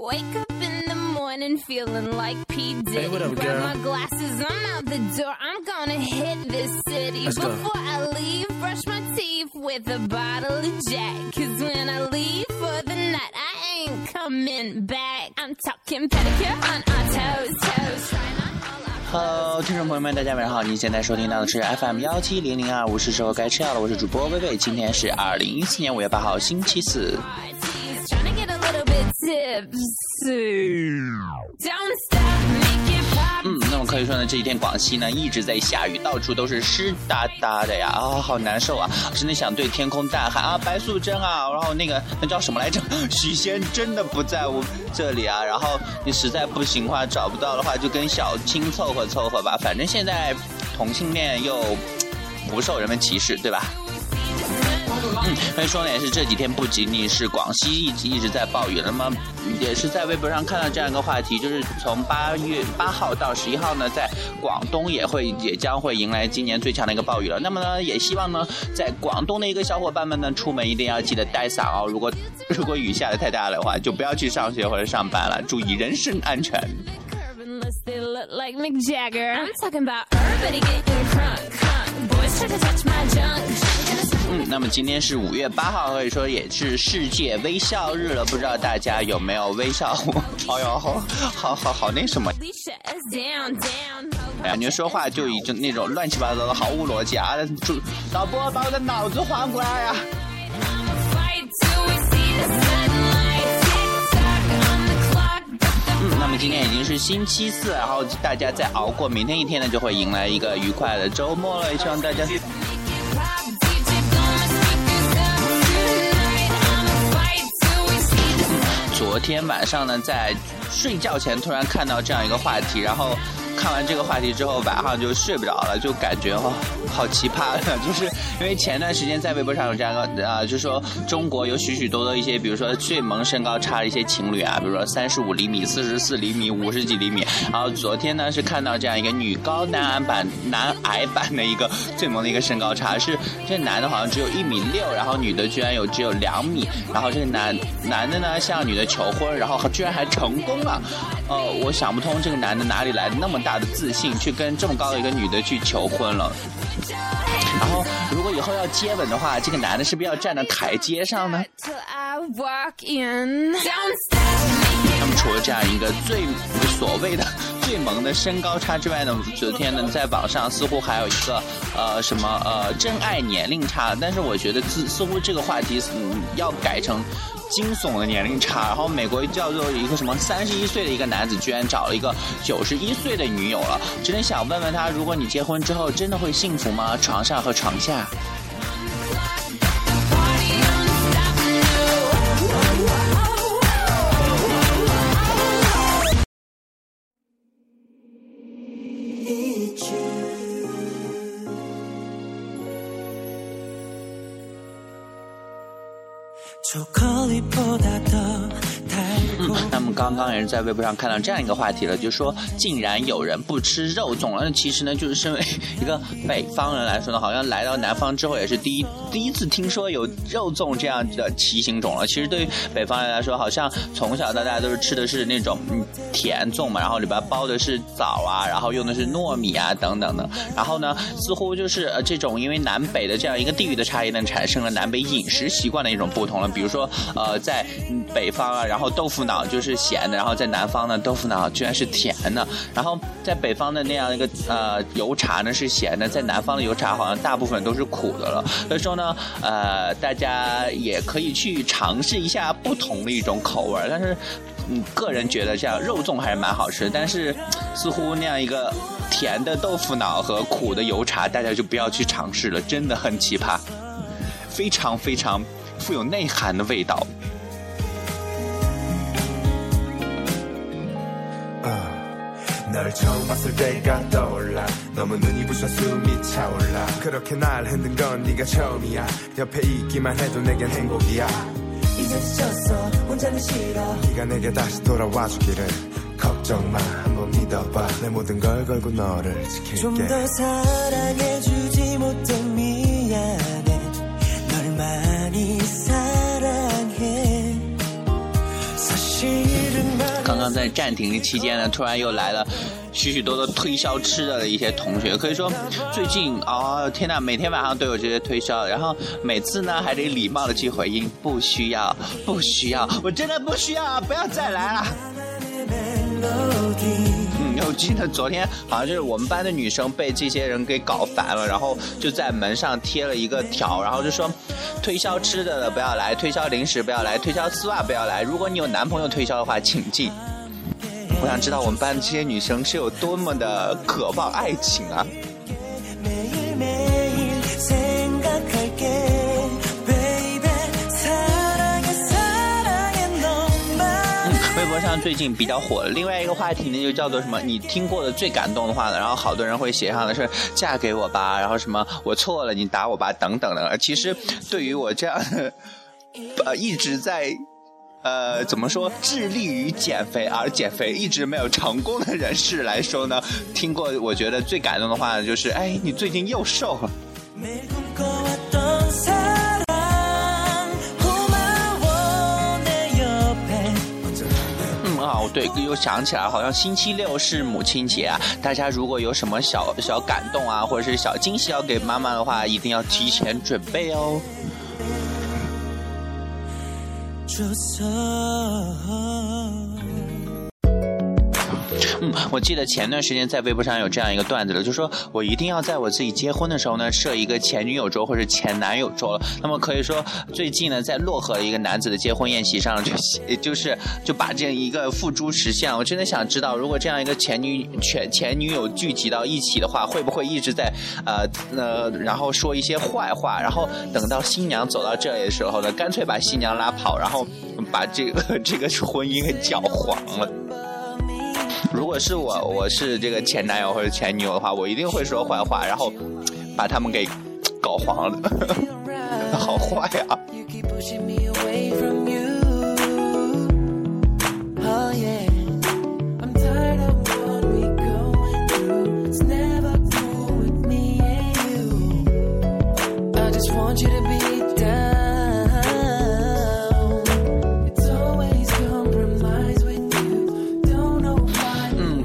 Wake up in the morning feeling like P. Diddy. Hey, what up, Grab girl? my glasses, I'm out the door. I'm gonna hit this city. Let's go. Before I leave, brush my teeth with a bottle of Jack. Cause when I leave for the night, I ain't coming back. I'm talking pedicure on our toes, toes. Trying on all our Hello，听众朋友们，大家晚上好！您现在收听到的是 FM 幺七零零二五，是时候该吃药了。我是主播薇薇，今天是二零一四年五月八号，星期四。 嗯，那么可以说呢，这几天广西呢一直在下雨，到处都是湿哒哒的呀，啊，好难受啊！真的想对天空大喊啊，白素贞啊，然后那个那叫什么来着？许仙真的不在我这里啊，然后你实在不行的话，找不到的话，就跟小青凑合凑合吧，反正现在同性恋又不受人们歧视，对吧？嗯，所以说呢，也是这几天不仅仅是广西一直一直在暴雨，那么也是在微博上看到这样一个话题，就是从八月八号到十一号呢，在广东也会也将会迎来今年最强的一个暴雨了。那么呢，也希望呢，在广东的一个小伙伴们呢，出门一定要记得带伞哦。如果 如果雨下的太大的话，就不要去上学或者上班了，注意人身安全。they look like Mick Jagger. I'm talking about everybody getting crunk, crunk. Boys try to touch my junk. 嗯，那么今天是五月八号，可以说也是世界微笑日了。不知道大家有没有微笑？哎呦，好好好好那什么。感觉说话就已经那种乱七八糟的，毫无逻辑啊！主导播把我的脑子还过来呀、那么今天已经是星期四，然后大家再熬过明天一天呢，就会迎来一个愉快的周末了。也希望大家天晚上呢，在睡觉前突然看到这样一个话题，然后看完这个话题之后，晚上就睡不着了，就感觉哦，好奇葩的，就是因为前段时间在微博上有这样一个啊、就说中国有许许多多一些，比如说最萌身高差的一些情侣啊，比如说三十五厘米、四十四厘米、五十几厘米，然后昨天呢是看到这样一个女高男矮版男矮版的一个最萌的一个身高差，是这男的好像只有一米六，然后女的居然有只有两米，然后这个男男的呢向女的求婚，然后居然还成功了，呃，我想不通这个男的哪里来的那么大的自信，去跟这么高的一个女的去求婚了。然后，如果以后要接吻的话，这个男的是不是要站在台阶上呢.那么除了这样一个最所谓的最萌的身高差之外呢，昨天呢在网上似乎还有一个呃什么呃真爱年龄差，但是我觉得似似乎这个话题嗯要改成。惊悚的年龄差，然后美国叫做一个什么 三十一岁的一个男子，居然找了一个九十一岁的女友了。真的想问问他，如果你结婚之后，真的会幸福吗？床上和床下？刚刚也是在微博上看到这样一个话题了，就说竟然有人不吃肉粽了。那其实呢，就是身为一个北方人来说呢，好像来到南方之后也是第一第一次听说有肉粽这样的奇形种了。其实对于北方人来说，好像从小到大都是吃的是那种甜粽嘛，然后里边包的是枣啊，然后用的是糯米啊等等的。然后呢，似乎就是呃这种因为南北的这样一个地域的差异呢，产生了南北饮食习惯的一种不同了。比如说呃在北方啊，然后豆腐脑就是咸的，然后在南方呢，豆腐脑居然是甜的。然后在北方的那样一个呃油茶呢是咸的，在南方的油茶好像大部分都是苦的了。所以说呢，呃，大家也可以去尝试一下不同的一种口味，但是。嗯，个人觉得像肉粽还是蛮好吃，但是似乎那样一个甜的豆腐脑和苦的油茶，大家就不要去尝试了，真的很奇葩，非常非常富有内涵的味道。 널 처음 봤을 때가 떠올라. 너무 눈이 부셔 숨이 차올라. 그렇게 날 흔든 건 네가 처음이야. 옆에 있기만 해도 내겐 행복이야. 이제 지쳤어. 혼자는 싫어. 네가 내게 다시 돌아와 주기를 걱정 마. 한번 믿어봐. 내 모든 걸 걸고 너를 지킬게. 좀 더 사랑해주지 못해 미안해 刚在暂停的期间呢，突然又来了许许多多推销吃的的一些同学，可以说最近哦天呐，每天晚上都有这些推销，然后每次呢还得礼貌的去回应，不需要，不需要，我真的不需要，不要再来了。嗯，我记得昨天好像就是我们班的女生被这些人给搞烦了，然后就在门上贴了一个条，然后就说推销吃的的不要来，推销零食不要来，推销丝袜不要来。如果你有男朋友推销的话，请进。我想知道我们班的这些女生是有多么的渴望爱情啊。微博上最近比较火的另外一个话题呢，就叫做什么，你听过的最感动的话呢，然后好多人会写上的是嫁给我吧，然后什么我错了，你打我吧等等的，其实对于我这样呃一直在。呃，怎么说，致力于减肥，而减肥一直没有成功的人士来说呢，听过我觉得最感动的话就是，哎，你最近又瘦了。嗯，哦，对，又想起来，好像星期六是母亲节啊，大家如果有什么小小感动啊，或者是小惊喜要给妈妈的话，一定要提前准备哦。just her. 嗯，我记得前段时间在微博上有这样一个段子了，就说我一定要在我自己结婚的时候呢，设一个前女友桌或者前男友桌了。那么可以说，最近呢，在漯河一个男子的结婚宴席上，就就是就把这样一个付诸实现。我真的想知道，如果这样一个前女前前女友聚集到一起的话，会不会一直在呃呃，然后说一些坏话，然后等到新娘走到这里的时候呢，干脆把新娘拉跑，然后把这个 这个婚姻给搅黄了。如果是我，我是这个前男友或者前女友的话，我一定会说坏话，然后把他们给搞黄了，好坏呀、You keep pushing me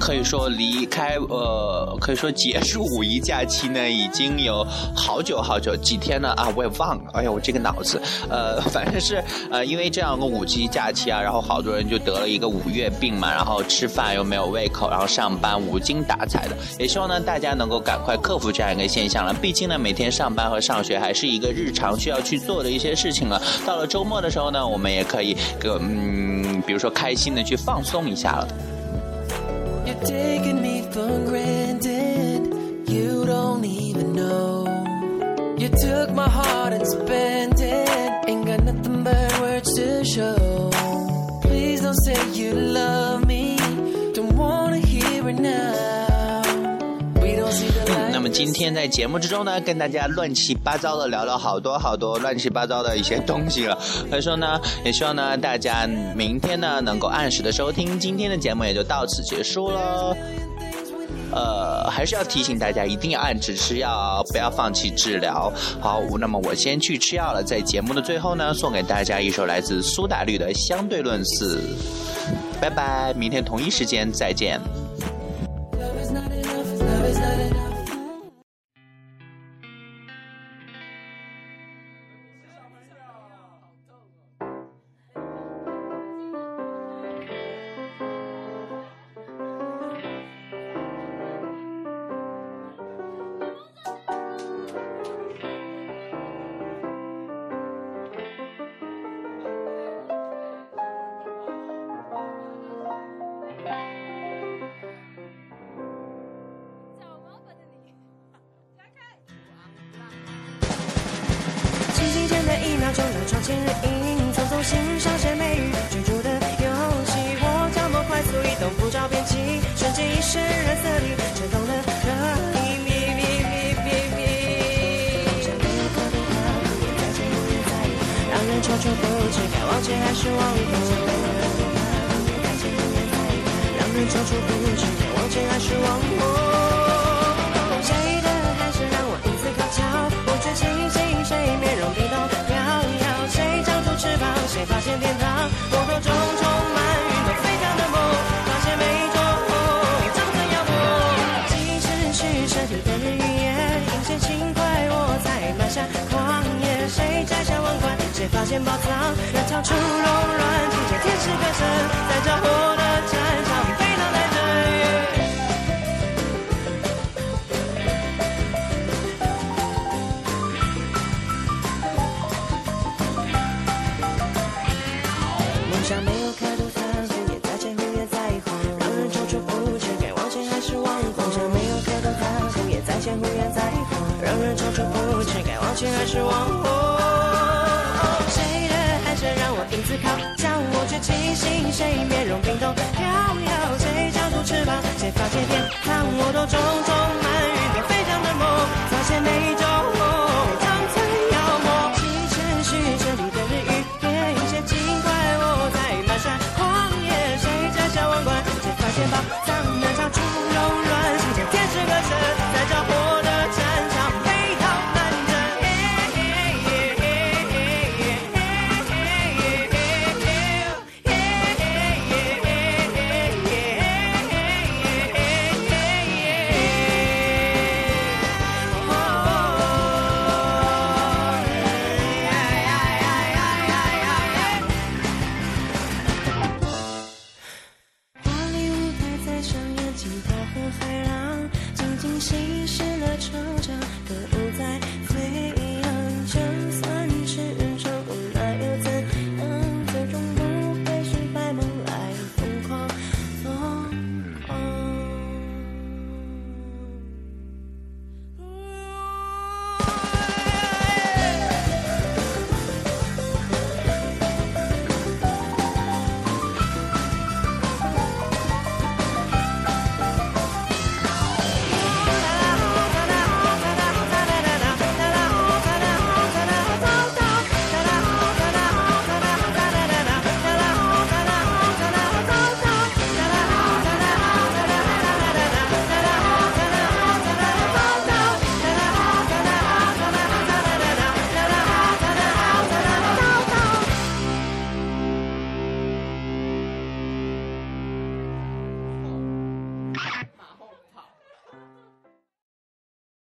可以说离开呃，可以说结束五一假期呢，已经有好久好久几天了啊，我也忘了。哎呀，我这个脑子，呃，反正是呃，因为这样个五一假期啊，然后好多人就得了一个五月病嘛，然后吃饭又没有胃口，然后上班无精打采的。也希望呢，大家能够赶快克服这样一个现象了。毕竟呢，每天上班和上学还是一个日常需要去做的一些事情了。到了周末的时候呢，我们也可以个嗯，比如说开心的去放松一下了。You're taking me for granted. You don't even know. You took my heart and spent it. Ain't got nothing but words to show. Please don't say you love me. 今天在节目之中呢，跟大家乱七八糟的聊了好多好多乱七八糟的一些东西了。所以说呢，也希望呢大家明天呢能够按时的收听。今天的节目也就到此结束喽。呃，还是要提醒大家，一定要按时吃药，不要放弃治疗。好，那么我先去吃药了。在节目的最后呢，送给大家一首来自苏打绿的《相对论四》。拜拜，明天同一时间再见。秒钟，让窗前人影，匆匆欣赏谁美与追逐的游戏。我脚步快速移动，不着边际，瞬间遗失染色里震动的可以。咪咪咪咪咪，想对我的好，永远在前，永远在意，让人踌躇不知该往前还是往后。想对我的好，永远在前，永远在意，让人踌躇不知该往前还是往后。发现宝藏，人潮出柔软，听见天使歌声，在着火的战场飞到来着。梦想没有开头残酷，也在前，忽也在后，让人踌躇不前，该往前还是往后？梦想没有开头残酷，也在前，忽也在后，让人踌躇不前，该往前还是往后？谁面容冰冻飘摇，谁长出翅膀，谁发现天堂，我都种种满云朵飞翔的梦，发现每种梦，长存妖魔，几千许这里的日与夜，一切尽怪我在漫山荒野，谁摘下王冠，谁发现宝